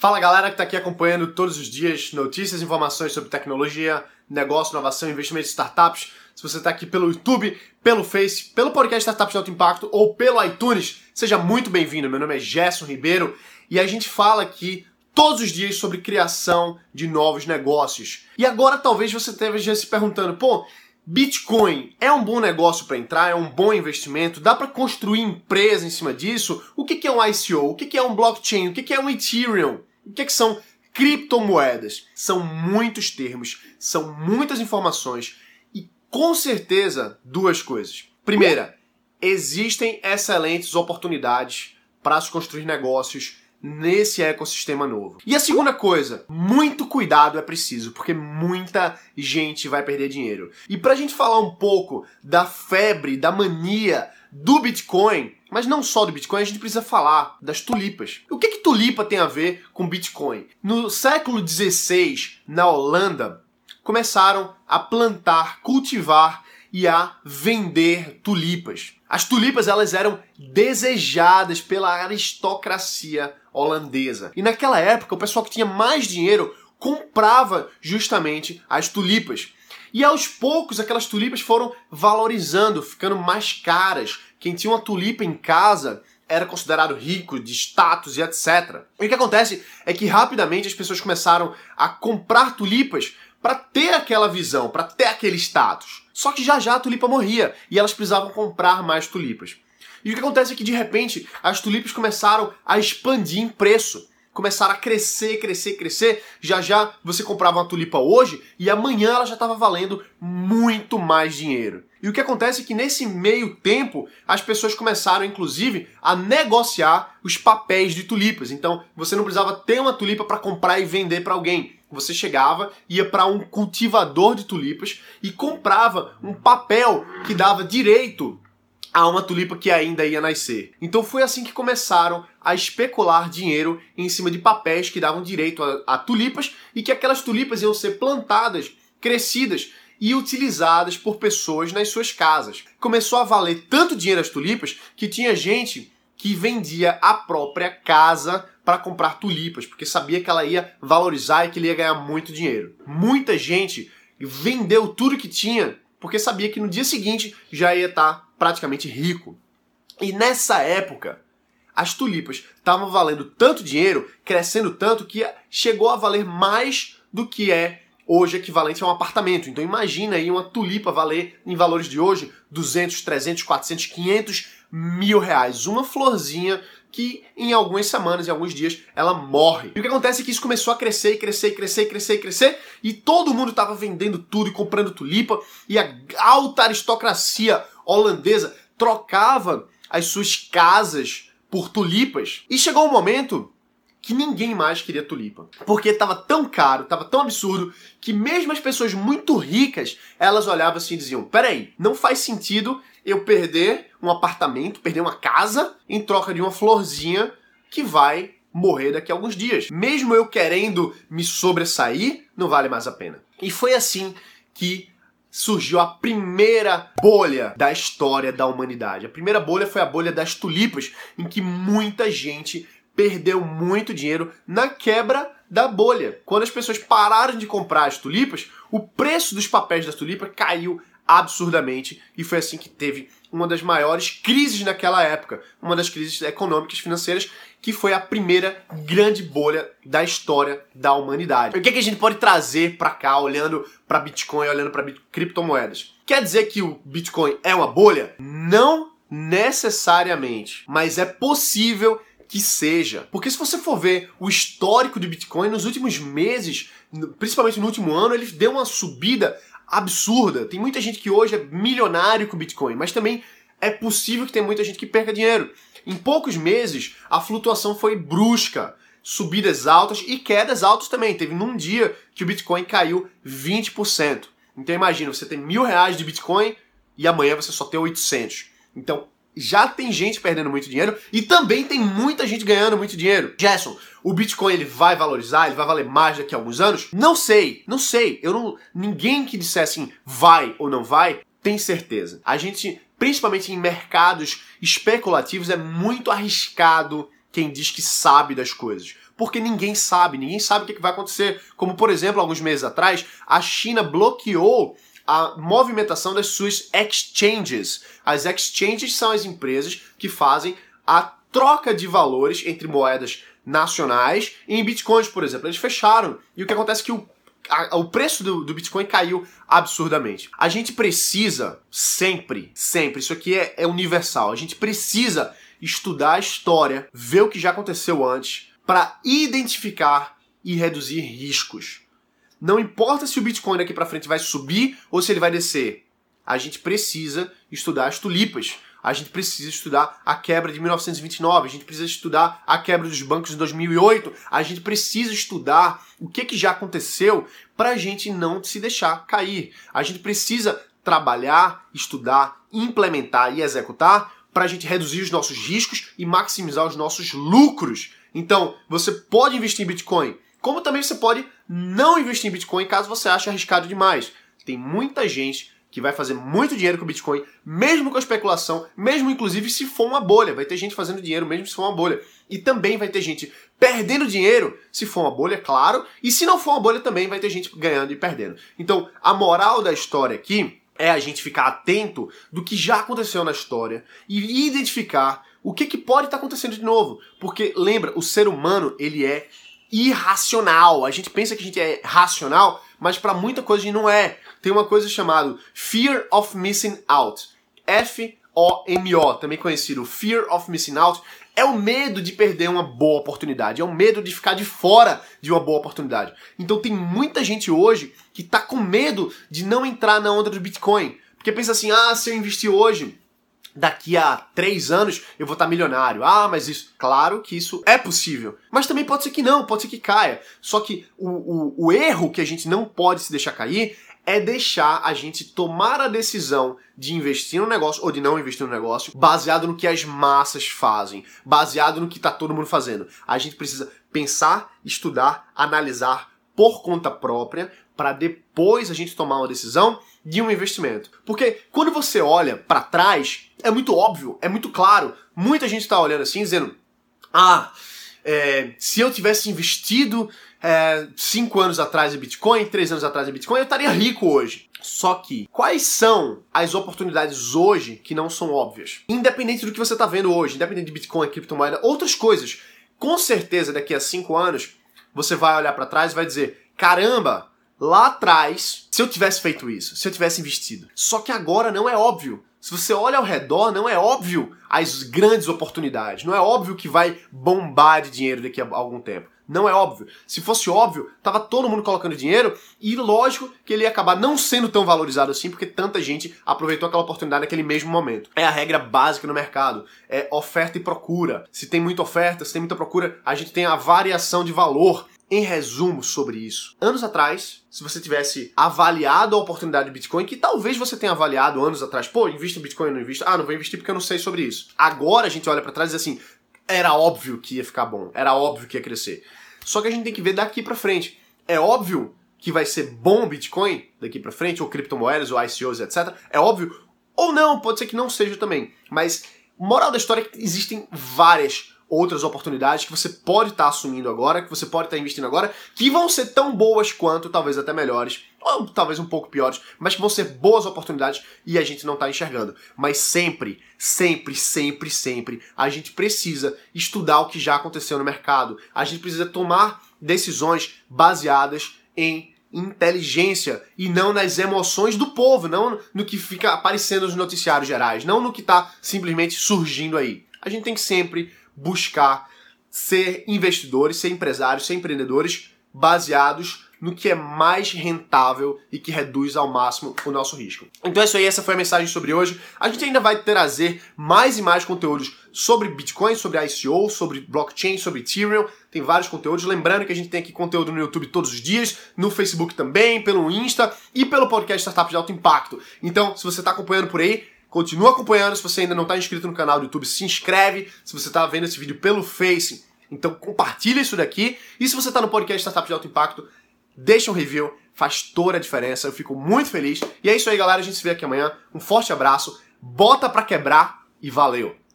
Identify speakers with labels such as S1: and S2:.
S1: Fala galera que está aqui acompanhando todos os dias notícias, informações sobre tecnologia, negócio, inovação, investimento em startups. Se você está aqui pelo YouTube, pelo Face, pelo podcast Startups de Alto Impacto ou pelo iTunes, seja muito bem-vindo. Meu nome é Gerson Ribeiro e a gente fala aqui todos os dias sobre criação de novos negócios. E agora talvez você esteja se perguntando, pô, Bitcoin é um bom negócio para entrar, é um bom investimento, dá para construir empresa em cima disso? O que é um ICO? O que é um blockchain? O que é um Ethereum? O que, são criptomoedas? São muitos termos, são muitas informações e com certeza duas coisas. Primeira, existem excelentes oportunidades para se construir negócios nesse ecossistema novo. E a segunda coisa, muito cuidado é preciso, porque muita gente vai perder dinheiro. E para a gente falar um pouco da febre, da mania do Bitcoin, mas não só do Bitcoin, a gente precisa falar das tulipas. O que, que tulipa tem a ver com Bitcoin? No século XVI, na Holanda, começaram a plantar, cultivar e a vender tulipas. As tulipas elas eram desejadas pela aristocracia holandesa. E naquela época, o pessoal que tinha mais dinheiro comprava justamente as tulipas. E aos poucos aquelas tulipas foram valorizando, ficando mais caras. Quem tinha uma tulipa em casa era considerado rico, de status e etc. E o que acontece é que rapidamente as pessoas começaram a comprar tulipas para ter aquela visão, para ter aquele status. Só que já já a tulipa morria e elas precisavam comprar mais tulipas. E o que acontece é que de repente as tulipas começaram a expandir em preço. Começaram a crescer, crescer, crescer. Já já você comprava uma tulipa hoje e amanhã ela já estava valendo muito mais dinheiro. E o que acontece é que nesse meio tempo as pessoas começaram, inclusive, a negociar os papéis de tulipas. Então você não precisava ter uma tulipa para comprar e vender para alguém. Você chegava, ia para um cultivador de tulipas e comprava um papel que dava direito a uma tulipa que ainda ia nascer. Então foi assim que começaram a especular dinheiro em cima de papéis que davam direito a, a tulipas e que aquelas tulipas iam ser plantadas, crescidas e utilizadas por pessoas nas suas casas. Começou a valer tanto dinheiro as tulipas que tinha gente que vendia a própria casa para comprar tulipas, porque sabia que ela ia valorizar e que ele ia ganhar muito dinheiro. Muita gente vendeu tudo que tinha porque sabia que no dia seguinte já ia estar tá praticamente rico. E nessa época, as tulipas estavam valendo tanto dinheiro, crescendo tanto que chegou a valer mais do que é hoje equivalente a um apartamento. Então imagina aí uma tulipa valer, em valores de hoje, 200, 300, 400, 500 mil reais. Uma florzinha que em algumas semanas, em alguns dias, ela morre. E o que acontece é que isso começou a crescer, crescer, crescer, crescer, e crescer, e todo mundo estava vendendo tudo e comprando tulipa, e a alta aristocracia holandesa trocava as suas casas por tulipas. E chegou um momento que ninguém mais queria tulipa. Porque estava tão caro, estava tão absurdo, que mesmo as pessoas muito ricas, elas olhavam assim e diziam: peraí, não faz sentido eu perder um apartamento, perder uma casa, em troca de uma florzinha que vai morrer daqui a alguns dias. Mesmo eu querendo me sobressair, não vale mais a pena. E foi assim que surgiu a primeira bolha da história da humanidade. A primeira bolha foi a bolha das tulipas, em que muita gente perdeu muito dinheiro na quebra da bolha. Quando as pessoas pararam de comprar as tulipas, o preço dos papéis das tulipas caiu absurdamente e foi assim que teve uma das maiores crises naquela época, uma das crises econômicas financeiras que foi a primeira grande bolha da história da humanidade. O que, é que a gente pode trazer para cá olhando para Bitcoin, olhando para criptomoedas? Quer dizer que o Bitcoin é uma bolha? Não necessariamente, mas é possível que seja. Porque se você for ver o histórico do Bitcoin nos últimos meses, principalmente no último ano, ele deu uma subida absurda. Tem muita gente que hoje é milionário com Bitcoin, mas também é possível que tenha muita gente que perca dinheiro. Em poucos meses, a flutuação foi brusca. Subidas altas e quedas altas também. Teve num dia que o Bitcoin caiu 20%. Então imagina, você tem mil reais de Bitcoin e amanhã você só tem 800. Então já tem gente perdendo muito dinheiro e também tem muita gente ganhando muito dinheiro. Jason, o Bitcoin ele vai valorizar, ele vai valer mais daqui a alguns anos? Não sei, não sei. Eu não, ninguém que dissesse assim, vai ou não vai, tem certeza. A gente, principalmente em mercados especulativos, é muito arriscado quem diz que sabe das coisas. porque ninguém sabe, ninguém sabe o que vai acontecer. Como, por exemplo, alguns meses atrás, a China bloqueou a movimentação das suas exchanges. As exchanges são as empresas que fazem a troca de valores entre moedas nacionais em bitcoins, por exemplo. Eles fecharam. E o que acontece é que o a, o preço do, do, Bitcoin caiu absurdamente. A gente precisa sempre, sempre, isso aqui é, é universal, a gente precisa estudar a história, ver o que já aconteceu antes, para identificar e reduzir riscos. Não importa se o Bitcoin daqui para frente vai subir ou se ele vai descer. A gente precisa estudar as tulipas a gente precisa estudar a quebra de 1929, a gente precisa estudar a quebra dos bancos de 2008, a gente precisa estudar o que, que já aconteceu para a gente não se deixar cair. A gente precisa trabalhar, estudar, implementar e executar para a gente reduzir os nossos riscos e maximizar os nossos lucros. Então, você pode investir em Bitcoin, como também você pode não investir em Bitcoin caso você ache arriscado demais. Tem muita gente que vai fazer muito dinheiro com o Bitcoin, mesmo com a especulação, mesmo inclusive se for uma bolha. Vai ter gente fazendo dinheiro mesmo se for uma bolha. E também vai ter gente perdendo dinheiro se for uma bolha, claro. E se não for uma bolha, também vai ter gente ganhando e perdendo. Então, a moral da história aqui é a gente ficar atento do que já aconteceu na história e identificar o que, que pode estar acontecendo de novo. Porque, lembra, o ser humano, ele é irracional. A gente pensa que a gente é racional, mas para muita coisa a gente não é tem uma coisa chamada Fear of Missing Out. F-O-M-O, também conhecido Fear of Missing Out, é o medo de perder uma boa oportunidade, é o medo de ficar de fora de uma boa oportunidade. Então tem muita gente hoje que tá com medo de não entrar na onda do Bitcoin. Porque pensa assim, ah, se eu investir hoje, daqui a três anos eu vou estar milionário. Ah, mas isso. Claro que isso é possível. Mas também pode ser que não, pode ser que caia. Só que o, o, o erro que a gente não pode se deixar cair é deixar a gente tomar a decisão de investir no negócio ou de não investir no negócio baseado no que as massas fazem, baseado no que está todo mundo fazendo. A gente precisa pensar, estudar, analisar por conta própria para depois a gente tomar uma decisão de um investimento. Porque quando você olha para trás, é muito óbvio, é muito claro. Muita gente está olhando assim dizendo: ah, é, se eu tivesse investido é, cinco anos atrás em Bitcoin, três anos atrás em Bitcoin, eu estaria rico hoje. Só que, quais são as oportunidades hoje que não são óbvias? Independente do que você está vendo hoje, independente de Bitcoin, criptomoeda, outras coisas. Com certeza, daqui a cinco anos, você vai olhar para trás e vai dizer: caramba, lá atrás, se eu tivesse feito isso, se eu tivesse investido. Só que agora não é óbvio. Se você olha ao redor, não é óbvio as grandes oportunidades. Não é óbvio que vai bombar de dinheiro daqui a algum tempo. Não é óbvio. Se fosse óbvio, tava todo mundo colocando dinheiro e lógico que ele ia acabar não sendo tão valorizado assim porque tanta gente aproveitou aquela oportunidade naquele mesmo momento. É a regra básica no mercado. É oferta e procura. Se tem muita oferta, se tem muita procura, a gente tem a variação de valor. Em resumo sobre isso, anos atrás, se você tivesse avaliado a oportunidade de Bitcoin, que talvez você tenha avaliado anos atrás, pô, invista em Bitcoin, não invista, ah, não vou investir porque eu não sei sobre isso. Agora a gente olha para trás e diz assim, era óbvio que ia ficar bom, era óbvio que ia crescer. Só que a gente tem que ver daqui para frente. É óbvio que vai ser bom o Bitcoin daqui para frente, ou criptomoedas, ou ICOs, etc. É óbvio. Ou não, pode ser que não seja também. Mas, moral da história é que existem várias outras oportunidades que você pode estar tá assumindo agora, que você pode estar tá investindo agora, que vão ser tão boas quanto, talvez até melhores, ou talvez um pouco piores, mas que vão ser boas oportunidades e a gente não está enxergando. Mas sempre, sempre, sempre, sempre, a gente precisa estudar o que já aconteceu no mercado. A gente precisa tomar decisões baseadas em inteligência e não nas emoções do povo, não no que fica aparecendo nos noticiários gerais, não no que está simplesmente surgindo aí. A gente tem que sempre buscar ser investidores, ser empresários, ser empreendedores baseados no que é mais rentável e que reduz ao máximo o nosso risco. Então é isso aí, essa foi a mensagem sobre hoje. A gente ainda vai trazer mais e mais conteúdos sobre Bitcoin, sobre ICO, sobre blockchain, sobre Ethereum. Tem vários conteúdos. Lembrando que a gente tem aqui conteúdo no YouTube todos os dias, no Facebook também, pelo Insta e pelo podcast Startup de Alto Impacto. Então, se você está acompanhando por aí, Continua acompanhando. Se você ainda não está inscrito no canal do YouTube, se inscreve. Se você está vendo esse vídeo pelo Face, então compartilha isso daqui. E se você está no podcast Startup de Alto Impacto, deixa um review. Faz toda a diferença. Eu fico muito feliz. E é isso aí, galera. A gente se vê aqui amanhã. Um forte abraço. Bota pra quebrar e valeu!